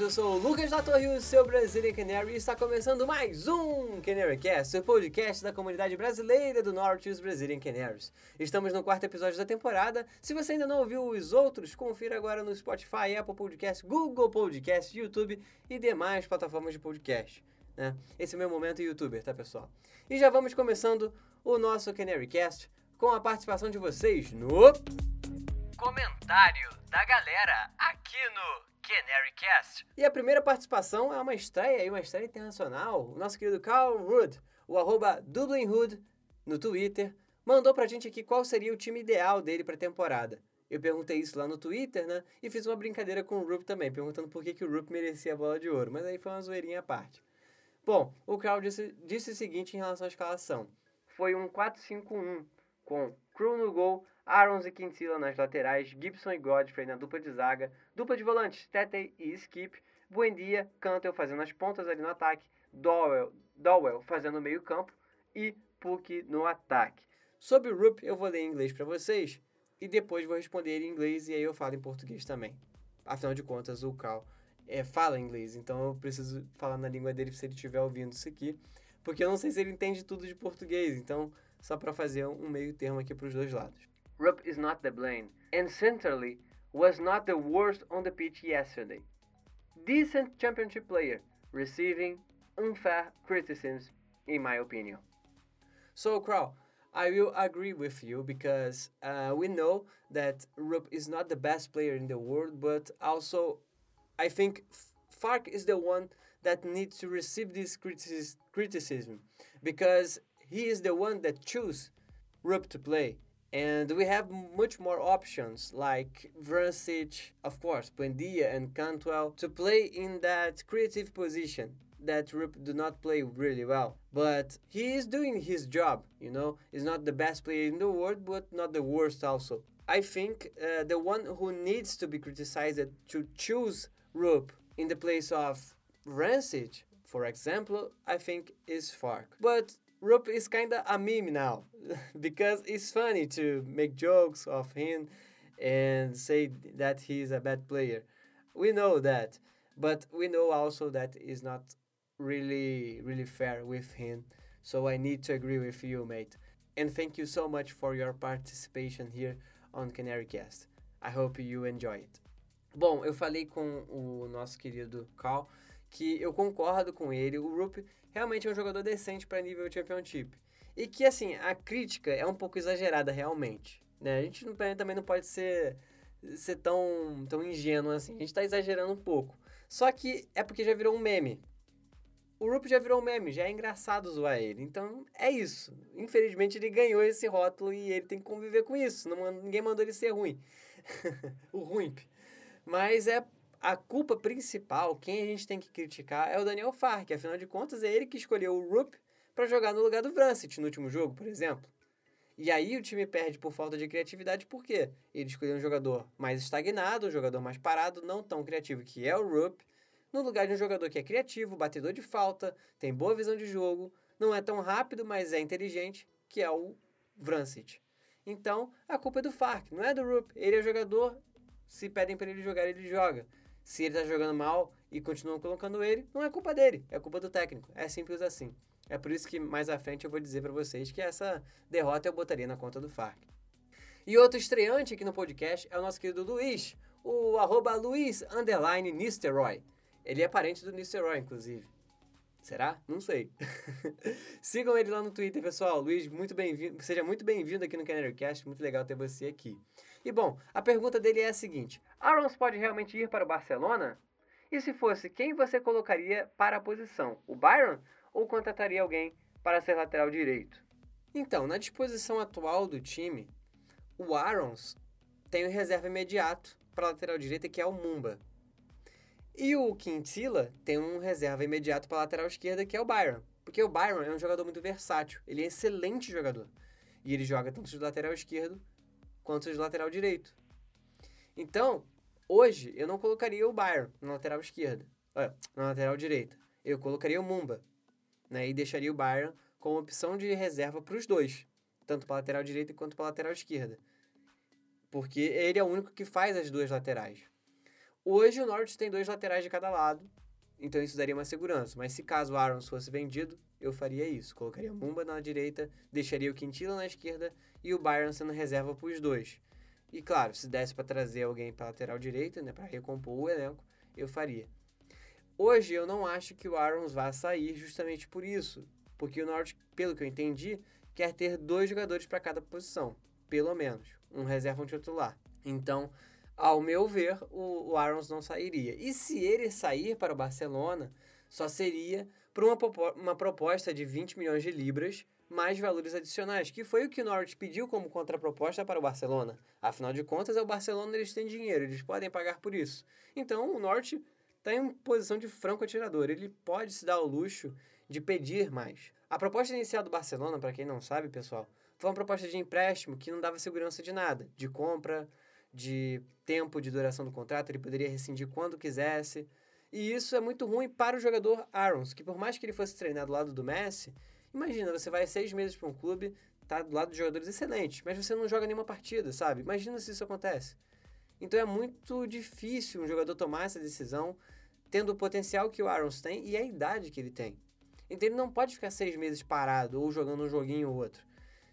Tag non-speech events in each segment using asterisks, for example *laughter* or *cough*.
Eu sou o Lucas da Torre, o seu Brazilian Canary, e está começando mais um CanaryCast, o podcast da comunidade brasileira do Norte e os Brazilian Canaries. Estamos no quarto episódio da temporada, se você ainda não ouviu os outros, confira agora no Spotify, Apple Podcast, Google Podcast, YouTube e demais plataformas de podcast. Né? Esse é o meu momento youtuber, tá pessoal? E já vamos começando o nosso CanaryCast com a participação de vocês no... Comentário da galera aqui no CanaryCast. E a primeira participação é uma estreia, uma estreia internacional. O nosso querido Carl Hood, o arroba Dublin Hood no Twitter, mandou pra gente aqui qual seria o time ideal dele pra temporada. Eu perguntei isso lá no Twitter, né? E fiz uma brincadeira com o Rup também, perguntando por que, que o Rup merecia a bola de ouro. Mas aí foi uma zoeirinha à parte. Bom, o Carl disse, disse o seguinte em relação à escalação. Foi um 4-5-1, com Crew no gol, Arons e Quintila nas laterais, Gibson e Godfrey na dupla de zaga, dupla de volantes, Tete e Skip, Buendia, Cantel fazendo as pontas ali no ataque, Dowell, Dowell fazendo o meio campo e Puck no ataque. Sobre o Rup, eu vou ler em inglês para vocês e depois vou responder em inglês e aí eu falo em português também. Afinal de contas, o Cal é, fala inglês, então eu preciso falar na língua dele se ele estiver ouvindo isso aqui, porque eu não sei se ele entende tudo de português, então só para fazer um meio termo aqui para os dois lados. Rupp is not the blame, and centrally was not the worst on the pitch yesterday. Decent championship player, receiving unfair criticisms, in my opinion. So, Crow, I will agree with you because uh, we know that Rupp is not the best player in the world, but also I think Fark is the one that needs to receive this criticism because he is the one that choose Rupp to play. And we have much more options like Vrancic, of course, Buendia and Cantwell to play in that creative position that Rupp do not play really well. But he is doing his job, you know. He's not the best player in the world, but not the worst also. I think uh, the one who needs to be criticized to choose Rupp in the place of Vrancic, for example, I think is Fark. But Rupp is kinda a meme now *laughs* because it's funny to make jokes of him and say that he's a bad player. We know that, but we know also that is not really really fair with him. So I need to agree with you, mate. And thank you so much for your participation here on CanaryCast. I hope you enjoy it. Bom, eu falei com o nosso querido Cal que eu concordo com ele. O Rupp realmente é um jogador decente para nível Championship. E que, assim, a crítica é um pouco exagerada realmente. Né? A gente também não pode ser, ser tão, tão ingênuo assim. A gente está exagerando um pouco. Só que é porque já virou um meme. O Rupp já virou um meme, já é engraçado zoar ele. Então é isso. Infelizmente ele ganhou esse rótulo e ele tem que conviver com isso. Não, ninguém mandou ele ser ruim. *laughs* o ruim. Mas é a culpa principal, quem a gente tem que criticar é o Daniel Fark. Afinal de contas, é ele que escolheu o Rupp para jogar no lugar do Vrancic no último jogo, por exemplo. E aí o time perde por falta de criatividade, por quê? Ele escolheu um jogador mais estagnado, um jogador mais parado, não tão criativo, que é o Rupp, no lugar de um jogador que é criativo, batedor de falta, tem boa visão de jogo, não é tão rápido, mas é inteligente, que é o Vrancic. Então, a culpa é do Fark, não é do Rupp. Ele é jogador, se pedem para ele jogar, ele joga. Se ele tá jogando mal e continuam colocando ele, não é culpa dele, é culpa do técnico. É simples assim. É por isso que mais à frente eu vou dizer para vocês que essa derrota eu botaria na conta do Farc. E outro estreante aqui no podcast é o nosso querido Luiz, o arroba Luiz Nisteroy. Ele é parente do Nisteroy, inclusive. Será? Não sei. *laughs* Sigam ele lá no Twitter, pessoal. Luiz, muito bem-vindo. Seja muito bem-vindo aqui no CanaryCast. Muito legal ter você aqui. E bom, a pergunta dele é a seguinte: Arons pode realmente ir para o Barcelona? E se fosse, quem você colocaria para a posição? O Byron ou contrataria alguém para ser lateral direito? Então, na disposição atual do time, o Arons tem um reserva imediato para lateral direita, que é o Mumba. E o Quintila tem um reserva imediato para lateral esquerda, que é o Byron. Porque o Byron é um jogador muito versátil, ele é excelente jogador. E ele joga tanto de lateral esquerdo quanto de lateral direito. Então, hoje eu não colocaria o Byron na lateral esquerda, na lateral direita. Eu colocaria o Mumba, né, e deixaria o Byron como opção de reserva para os dois, tanto para lateral direita quanto para lateral esquerda. Porque ele é o único que faz as duas laterais. Hoje o Norwich tem dois laterais de cada lado, então isso daria uma segurança. Mas se caso o Arons fosse vendido, eu faria isso. Colocaria Mumba na direita, deixaria o Quintila na esquerda e o Byron sendo reserva para os dois. E claro, se desse para trazer alguém para lateral direita, né, para recompor o elenco, eu faria. Hoje eu não acho que o Arons vá sair justamente por isso, porque o Norwich, pelo que eu entendi, quer ter dois jogadores para cada posição, pelo menos, um reserva e um titular. Então, ao meu ver, o, o Arons não sairia. E se ele sair para o Barcelona, só seria por uma, uma proposta de 20 milhões de libras mais valores adicionais, que foi o que o Norwich pediu como contraproposta para o Barcelona. Afinal de contas, é o Barcelona, eles têm dinheiro, eles podem pagar por isso. Então, o Norwich está em posição de franco atirador, ele pode se dar o luxo de pedir mais. A proposta inicial do Barcelona, para quem não sabe, pessoal, foi uma proposta de empréstimo que não dava segurança de nada, de compra, de tempo de duração do contrato, ele poderia rescindir quando quisesse. E isso é muito ruim para o jogador Arons, que por mais que ele fosse treinado do lado do Messi, imagina, você vai seis meses para um clube, tá do lado de jogadores excelentes, mas você não joga nenhuma partida, sabe? Imagina se isso acontece. Então é muito difícil um jogador tomar essa decisão, tendo o potencial que o Arons tem e a idade que ele tem. Então ele não pode ficar seis meses parado ou jogando um joguinho ou outro.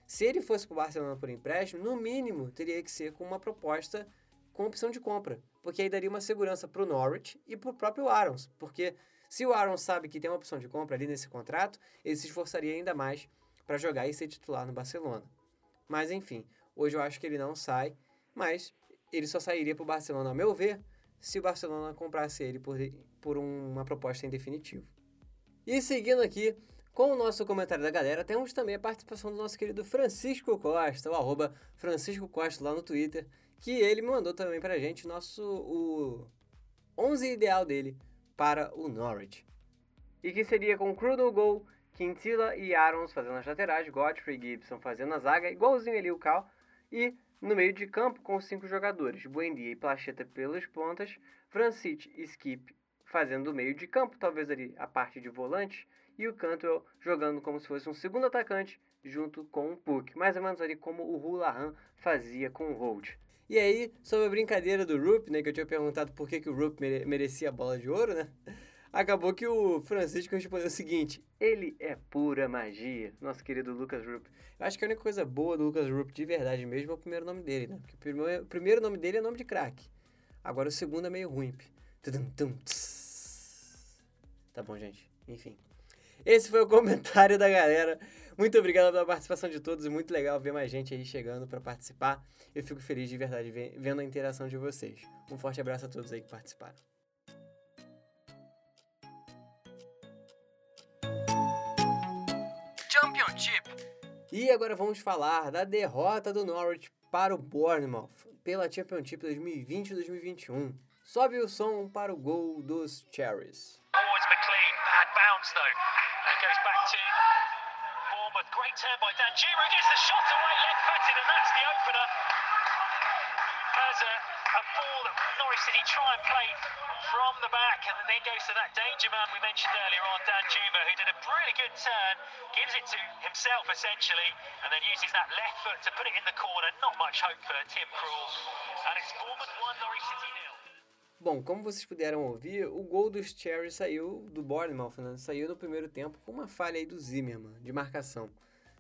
Se ele fosse para o Barcelona por empréstimo, no mínimo teria que ser com uma proposta com opção de compra, porque aí daria uma segurança para o Norwich e para o próprio Arons, porque se o Arons sabe que tem uma opção de compra ali nesse contrato, ele se esforçaria ainda mais para jogar e ser titular no Barcelona. Mas enfim, hoje eu acho que ele não sai, mas ele só sairia para o Barcelona, a meu ver, se o Barcelona comprasse ele por, por uma proposta em definitivo. E seguindo aqui, com o nosso comentário da galera, temos também a participação do nosso querido Francisco Costa, o arroba Francisco Costa lá no Twitter, que ele mandou também pra gente nosso, o 11 ideal dele para o Norwich. E que seria com Cru no gol, Quintila e Arons fazendo as laterais, Godfrey Gibson fazendo a zaga, igualzinho ali o Cal, e no meio de campo com cinco jogadores, Buendia e Placheta pelas pontas, Francite e Skip fazendo o meio de campo, talvez ali a parte de volante, e o Cantwell jogando como se fosse um segundo atacante junto com o Puck, mais ou menos ali como o Hulahan fazia com o Holt. E aí, sobre a brincadeira do Rupp, né, que eu tinha perguntado por que, que o Rupp mere merecia a bola de ouro, né? *laughs* Acabou que o Francisco respondeu o seguinte: ele é pura magia, nosso querido Lucas Rupp. Eu acho que a única coisa boa do Lucas Rupp de verdade mesmo é o primeiro nome dele, né? Porque o primeiro, o primeiro nome dele é nome de craque. Agora o segundo é meio ruim. Tá bom, gente. Enfim. Esse foi o comentário da galera. Muito obrigado pela participação de todos. Muito legal ver mais gente aí chegando para participar. Eu fico feliz de verdade vendo a interação de vocês. Um forte abraço a todos aí que participaram. Championship. E agora vamos falar da derrota do Norwich para o Bournemouth pela Championship 2020-2021. Sobe o som para o gol dos Cherries. McLean, bad bounce though. Goes back to Bournemouth. Great turn by Dan Juma. Gets the shot away left footed, and that's the opener. As a, a ball that Norwich City try and play from the back, and then goes to that danger man we mentioned earlier on, Dan Juma, who did a really good turn, gives it to himself essentially, and then uses that left foot to put it in the corner. Not much hope for Tim Krul. And it's Bournemouth 1, Norwich City 0. Bom, como vocês puderam ouvir, o gol dos Cherry saiu do Bournemouth, né? Saiu no primeiro tempo com uma falha aí do Zimmerman, de marcação.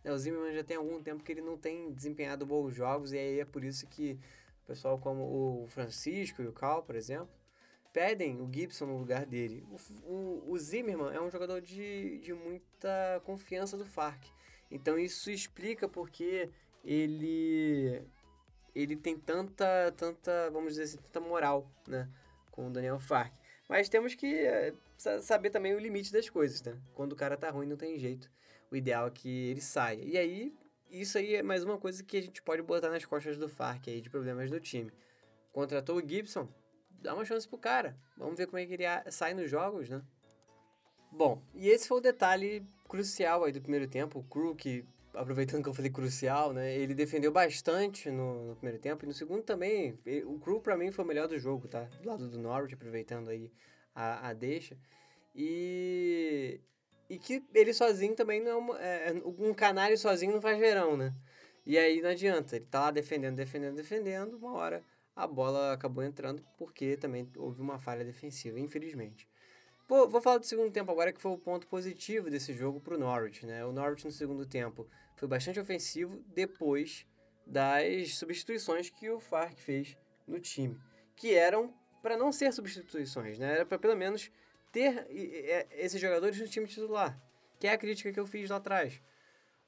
É, o Zimmerman já tem algum tempo que ele não tem desempenhado bons jogos, e aí é por isso que o pessoal como o Francisco e o Cal, por exemplo, pedem o Gibson no lugar dele. O, o, o Zimmerman é um jogador de, de muita confiança do Farc. Então isso explica porque ele ele tem tanta, tanta, vamos dizer assim, tanta moral, né? Com o Daniel Fark. Mas temos que é, saber também o limite das coisas, né? Quando o cara tá ruim, não tem jeito. O ideal é que ele saia. E aí, isso aí é mais uma coisa que a gente pode botar nas costas do Fark aí, de problemas do time. Contratou o Gibson, dá uma chance pro cara. Vamos ver como é que ele sai nos jogos, né? Bom, e esse foi o detalhe crucial aí do primeiro tempo. O Crew, que aproveitando que eu falei crucial, né? Ele defendeu bastante no, no primeiro tempo e no segundo também. o Crew para mim foi o melhor do jogo, tá? Do lado do Norwich, aproveitando aí a, a deixa. E e que ele sozinho também não é, é um canário sozinho não faz verão, né? E aí não adianta, ele tá lá defendendo, defendendo, defendendo, uma hora a bola acabou entrando porque também houve uma falha defensiva, infelizmente. Vou, falar do segundo tempo agora, que foi o ponto positivo desse jogo para o Norwich. Né? O Norwich no segundo tempo foi bastante ofensivo depois das substituições que o Fark fez no time, que eram para não ser substituições, né? era para pelo menos ter esses jogadores no time titular, que é a crítica que eu fiz lá atrás.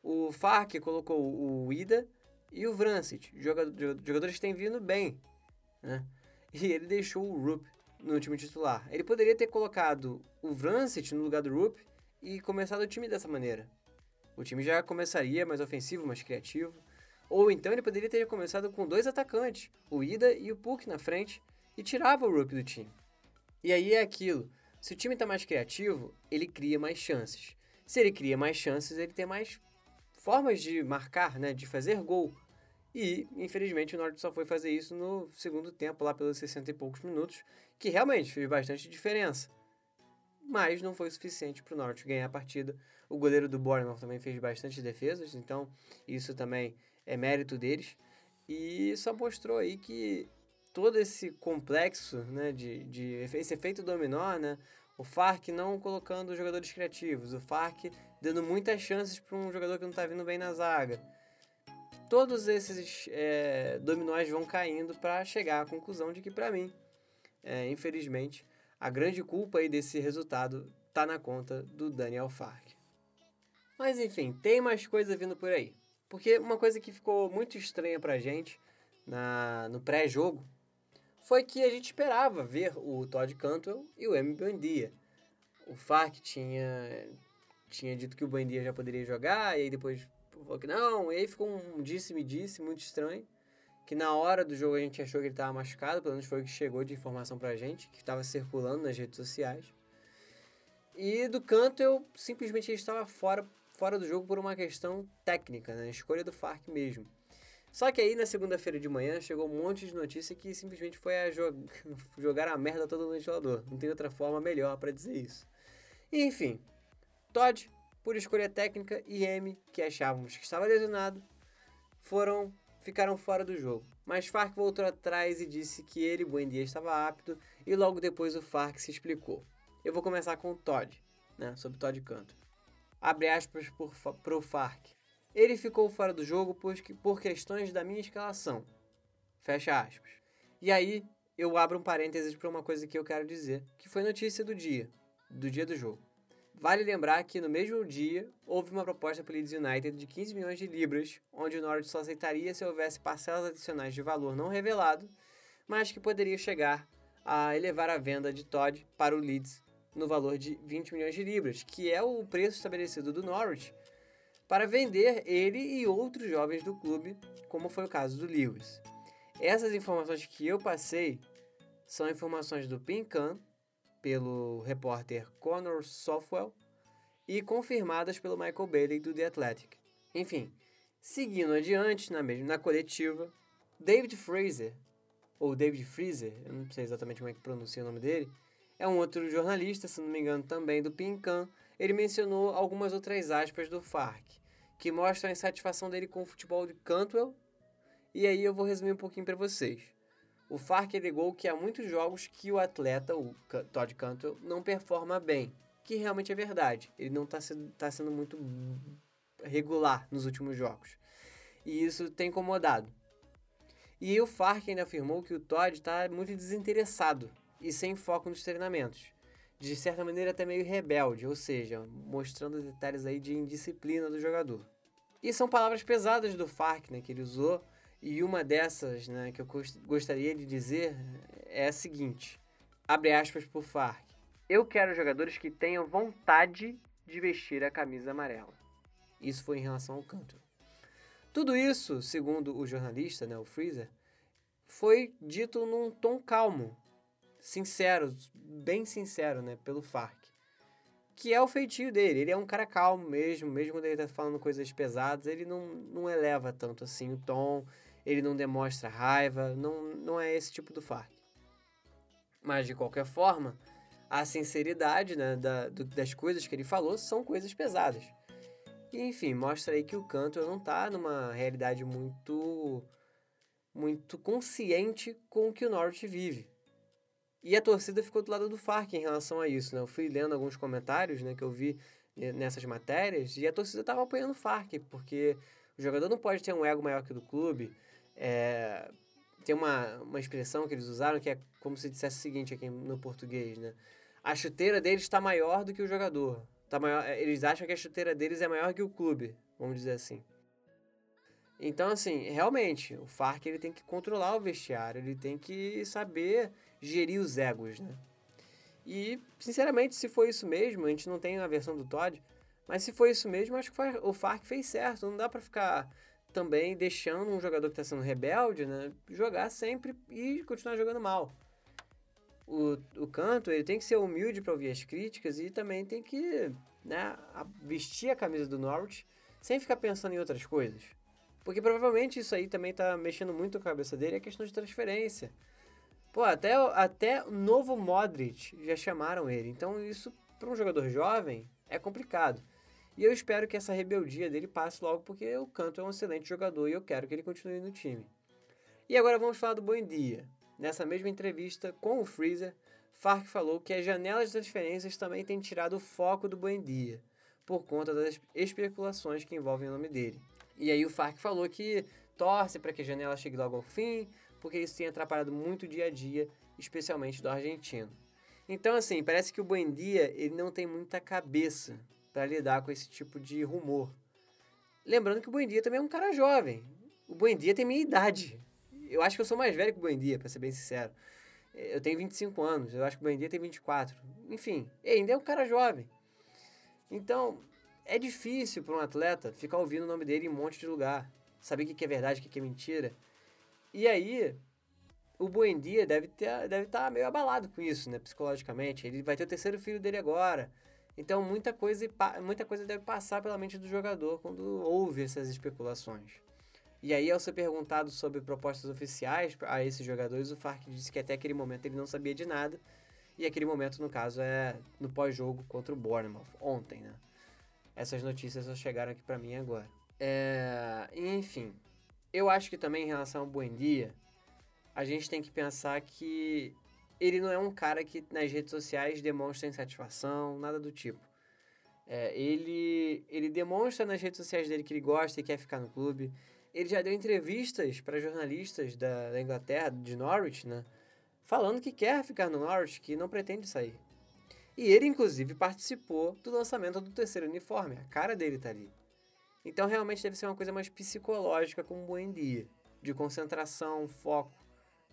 O Fark colocou o Ida e o Vrancic, jogadores que têm vindo bem, né? E ele deixou o Rupp no time titular. Ele poderia ter colocado o Vrancic no lugar do Rupp e começado o time dessa maneira. O time já começaria mais ofensivo, mais criativo. Ou então ele poderia ter começado com dois atacantes, o Ida e o Puck na frente, e tirava o Rupp do time. E aí é aquilo. Se o time está mais criativo, ele cria mais chances. Se ele cria mais chances, ele tem mais formas de marcar, né, de fazer gol. E, infelizmente, o Norte só foi fazer isso no segundo tempo, lá pelos 60 e poucos minutos, que realmente fez bastante diferença. Mas não foi suficiente para o Norte ganhar a partida. O goleiro do Bournemouth também fez bastante defesas, então isso também é mérito deles. E só mostrou aí que todo esse complexo, né, de, de esse efeito dominó, né, o Farc não colocando jogadores criativos, o Farc dando muitas chances para um jogador que não está vindo bem na zaga todos esses é, dominóis vão caindo para chegar à conclusão de que, para mim, é, infelizmente, a grande culpa aí desse resultado tá na conta do Daniel Fark. Mas enfim, tem mais coisa vindo por aí. Porque uma coisa que ficou muito estranha pra gente na, no pré-jogo foi que a gente esperava ver o Todd Cantwell e o M. Bandia. O Fark tinha, tinha dito que o Bandia já poderia jogar, e aí depois falou que não, e aí ficou um disse-me-disse muito estranho, que na hora do jogo a gente achou que ele estava machucado, pelo menos foi o que chegou de informação pra gente, que estava circulando nas redes sociais. E do canto eu simplesmente estava fora, fora do jogo por uma questão técnica, né? escolha do Farc mesmo. Só que aí na segunda-feira de manhã chegou um monte de notícia que simplesmente foi a jog... *laughs* jogar a merda toda no ventilador. Não tem outra forma melhor para dizer isso. E, enfim, Todd por escolha técnica, e M, que achávamos que estava lesionado, foram ficaram fora do jogo. Mas Farc voltou atrás e disse que ele, Buendia, estava apto e logo depois o Farc se explicou. Eu vou começar com o Todd, né, sobre Todd Canto. Abre aspas para o Farc. Ele ficou fora do jogo por, por questões da minha escalação. Fecha aspas. E aí eu abro um parênteses para uma coisa que eu quero dizer, que foi notícia do dia, do dia do jogo. Vale lembrar que no mesmo dia houve uma proposta pelo Leeds United de 15 milhões de libras, onde o Norwich só aceitaria se houvesse parcelas adicionais de valor não revelado, mas que poderia chegar a elevar a venda de Todd para o Leeds no valor de 20 milhões de libras, que é o preço estabelecido do Norwich para vender ele e outros jovens do clube, como foi o caso do Lewis. Essas informações que eu passei são informações do Pincan, pelo repórter Connor Softwell e confirmadas pelo Michael Bailey do The Athletic. Enfim, seguindo adiante na mesma na coletiva, David Fraser ou David Freezer, eu não sei exatamente como é que pronuncia o nome dele, é um outro jornalista, se não me engano, também do Pincan. Ele mencionou algumas outras aspas do Farc, que mostram a insatisfação dele com o futebol de Cantwell. E aí eu vou resumir um pouquinho para vocês. O Fark alegou que há muitos jogos que o atleta, o Todd Cantwell, não performa bem, que realmente é verdade. Ele não está sendo, tá sendo muito regular nos últimos jogos. E isso tem incomodado. E o Fark ainda afirmou que o Todd está muito desinteressado e sem foco nos treinamentos. De certa maneira até meio rebelde, ou seja, mostrando detalhes aí de indisciplina do jogador. E são palavras pesadas do Fark, né, que ele usou e uma dessas, né, que eu gostaria de dizer é a seguinte: abre aspas por Farc. Eu quero jogadores que tenham vontade de vestir a camisa amarela. Isso foi em relação ao canto. Tudo isso, segundo o jornalista, né, o Freezer, foi dito num tom calmo, sincero, bem sincero, né, pelo Farc. Que é o feitio dele. Ele é um cara calmo mesmo, mesmo quando ele tá falando coisas pesadas, ele não, não eleva tanto assim o tom ele não demonstra raiva, não, não é esse tipo do Fark. Mas de qualquer forma, a sinceridade né, da, do, das coisas que ele falou são coisas pesadas. E enfim, mostra aí que o canto não está numa realidade muito muito consciente com o que o Norwich vive. E a torcida ficou do lado do Fark em relação a isso, né? Eu fui lendo alguns comentários, né, que eu vi eh, nessas matérias, e a torcida estava apoiando o Fark, porque o jogador não pode ter um ego maior que o do clube. É, tem uma, uma expressão que eles usaram que é como se dissesse o seguinte aqui no português, né? A chuteira deles está maior do que o jogador. Tá maior, eh, eles acham que a chuteira deles é maior que o clube, vamos dizer assim. Então, assim, realmente, o Farc ele tem que controlar o vestiário, ele tem que saber gerir os egos, né? E, sinceramente, se foi isso mesmo, a gente não tem a versão do Todd, mas se foi isso mesmo, acho que o Farc fez certo. Não dá para ficar também deixando um jogador que está sendo rebelde, né, jogar sempre e continuar jogando mal. O, o canto, ele tem que ser humilde para ouvir as críticas e também tem que né, vestir a camisa do Norwich sem ficar pensando em outras coisas. Porque provavelmente isso aí também tá mexendo muito com a cabeça dele, é questão de transferência. Pô, até, até o novo Modric já chamaram ele. Então isso, para um jogador jovem, é complicado. E eu espero que essa rebeldia dele passe logo, porque o Canto é um excelente jogador e eu quero que ele continue no time. E agora vamos falar do Buendia. Nessa mesma entrevista com o Freezer, Fark falou que as janelas de transferências também têm tirado o foco do Buendia, por conta das especulações que envolvem o nome dele. E aí o Farc falou que torce para que a janela chegue logo ao fim, porque isso tem atrapalhado muito o dia a dia, especialmente do argentino. Então, assim, parece que o Buendia ele não tem muita cabeça para lidar com esse tipo de rumor. Lembrando que o Buendia também é um cara jovem. O Buendia tem minha idade. Eu acho que eu sou mais velho que o Buendia, para ser bem sincero. Eu tenho 25 anos, eu acho que o Buendia tem 24. Enfim, ainda é um cara jovem. Então, é difícil para um atleta ficar ouvindo o nome dele em um monte de lugar, saber o que é verdade, o que é mentira. E aí, o Buendia deve estar deve tá meio abalado com isso, né, psicologicamente. Ele vai ter o terceiro filho dele agora. Então, muita coisa, muita coisa deve passar pela mente do jogador quando ouve essas especulações. E aí, ao ser perguntado sobre propostas oficiais a esses jogadores, o Fark disse que até aquele momento ele não sabia de nada. E aquele momento, no caso, é no pós-jogo contra o Bournemouth, ontem, né? Essas notícias só chegaram aqui para mim agora. É, enfim, eu acho que também em relação ao Buendia, a gente tem que pensar que ele não é um cara que nas redes sociais demonstra insatisfação, nada do tipo. É, ele, ele demonstra nas redes sociais dele que ele gosta e quer ficar no clube. Ele já deu entrevistas para jornalistas da, da Inglaterra, de Norwich, né? Falando que quer ficar no Norwich, que não pretende sair. E ele, inclusive, participou do lançamento do terceiro uniforme. A cara dele tá ali. Então, realmente deve ser uma coisa mais psicológica como um bom dia. De concentração, foco,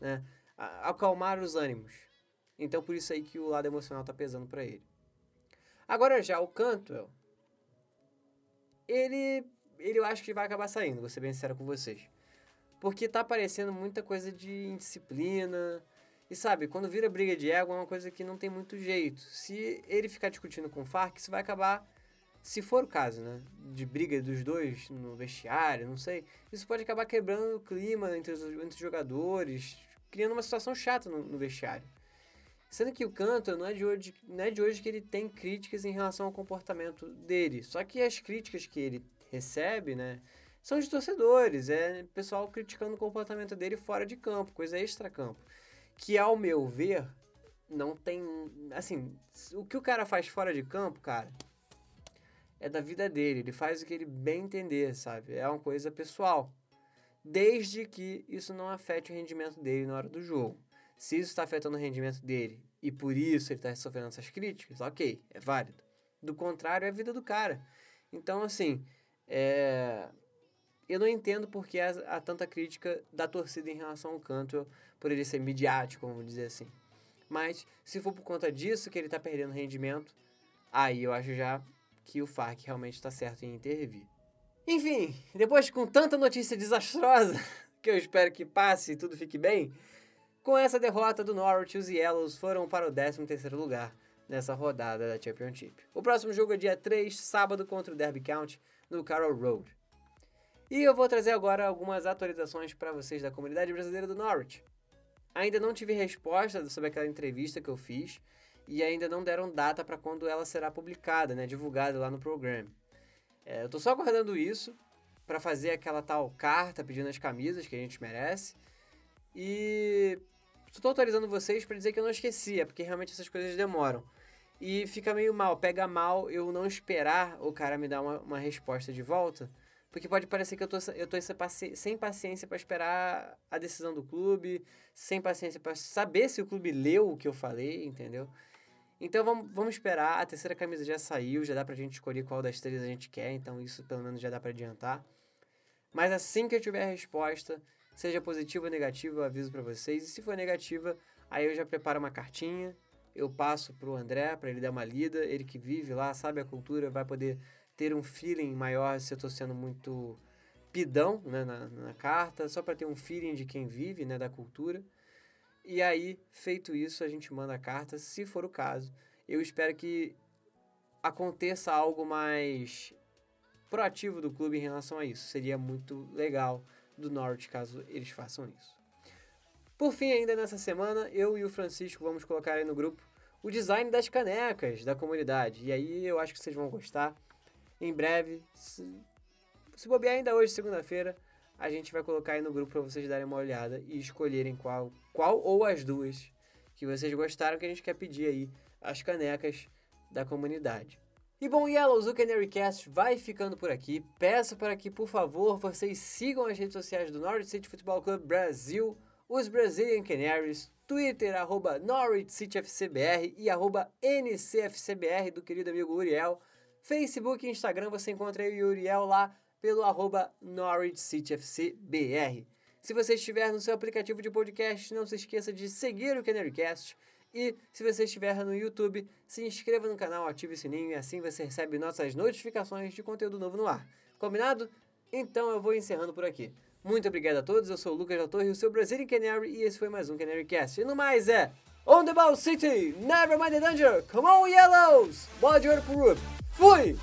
né? Acalmar os ânimos. Então por isso aí que o lado emocional tá pesando para ele. Agora já o Cantwell, ele, ele eu acho que vai acabar saindo, vou ser bem sincero com vocês. Porque tá aparecendo muita coisa de indisciplina. E sabe, quando vira briga de ego é uma coisa que não tem muito jeito. Se ele ficar discutindo com o Farc, isso vai acabar, se for o caso, né? De briga dos dois no vestiário, não sei. Isso pode acabar quebrando o clima entre os, entre os jogadores, criando uma situação chata no, no vestiário. Sendo que o Cantor não é, de hoje, não é de hoje que ele tem críticas em relação ao comportamento dele. Só que as críticas que ele recebe, né, são de torcedores, é pessoal criticando o comportamento dele fora de campo, coisa extra-campo. Que, ao meu ver, não tem. Assim, o que o cara faz fora de campo, cara, é da vida dele. Ele faz o que ele bem entender, sabe? É uma coisa pessoal desde que isso não afete o rendimento dele na hora do jogo. Se isso está afetando o rendimento dele e por isso ele está sofrendo essas críticas, ok, é válido. Do contrário, é a vida do cara. Então, assim, é... eu não entendo porque há, há, tanta crítica da torcida em relação ao Cantwell, por ele ser midiático, vamos dizer assim. Mas, se for por conta disso que ele está perdendo rendimento, aí eu acho já que o FARC realmente está certo em intervir. Enfim, depois com tanta notícia desastrosa, *laughs* que eu espero que passe e tudo fique bem, com essa derrota do Norwich, os Yellows foram para o 13º lugar nessa rodada da Championship. O próximo jogo é dia 3, sábado, contra o Derby County, no Carroll Road. E eu vou trazer agora algumas atualizações para vocês da comunidade brasileira do Norwich. Ainda não tive resposta sobre aquela entrevista que eu fiz e ainda não deram data para quando ela será publicada, né, divulgada lá no programa. É, eu tô só aguardando isso para fazer aquela tal carta pedindo as camisas que a gente merece. E estou atualizando vocês para dizer que eu não esqueci, é porque realmente essas coisas demoram. E fica meio mal, pega mal eu não esperar o cara me dar uma, uma resposta de volta, porque pode parecer que eu tô, eu tô sem paciência para esperar a decisão do clube, sem paciência para saber se o clube leu o que eu falei, entendeu? Então vamos, vamos esperar, a terceira camisa já saiu, já dá pra gente escolher qual das três a gente quer, então isso pelo menos já dá para adiantar. Mas assim que eu tiver a resposta, seja positiva ou negativa, eu aviso para vocês. E se for negativa, aí eu já preparo uma cartinha, eu passo pro André para ele dar uma lida, ele que vive lá, sabe a cultura, vai poder ter um feeling maior se eu tô sendo muito pidão né, na, na carta, só para ter um feeling de quem vive, né, da cultura. E aí, feito isso, a gente manda a carta, se for o caso. Eu espero que aconteça algo mais proativo do clube em relação a isso. Seria muito legal do Norte caso eles façam isso. Por fim, ainda nessa semana, eu e o Francisco vamos colocar aí no grupo o design das canecas da comunidade. E aí eu acho que vocês vão gostar. Em breve, se, se bobear ainda hoje, segunda-feira, a gente vai colocar aí no grupo para vocês darem uma olhada e escolherem qual, qual ou as duas que vocês gostaram que a gente quer pedir aí as canecas da comunidade. E bom, Yellows, o Canarycast vai ficando por aqui. Peço para que, por favor, vocês sigam as redes sociais do Norwich City Football Club Brasil, os Brazilian Canaries, Twitter, arroba Norwich City FCBR e arroba NCFCBR do querido amigo Uriel. Facebook e Instagram você encontra aí o Uriel lá pelo arroba. Se você estiver no seu aplicativo de podcast, não se esqueça de seguir o Canarycast. E se você estiver no YouTube, se inscreva no canal, ative o sininho e assim você recebe nossas notificações de conteúdo novo no ar. Combinado? Então eu vou encerrando por aqui. Muito obrigado a todos, eu sou o Lucas da Torre, o seu Brazilian Canary, e esse foi mais um Canarycast. E no mais é On the Ball City, Never Mind the Danger, Come on Yellows! Bola de ouro pro Rup, fui!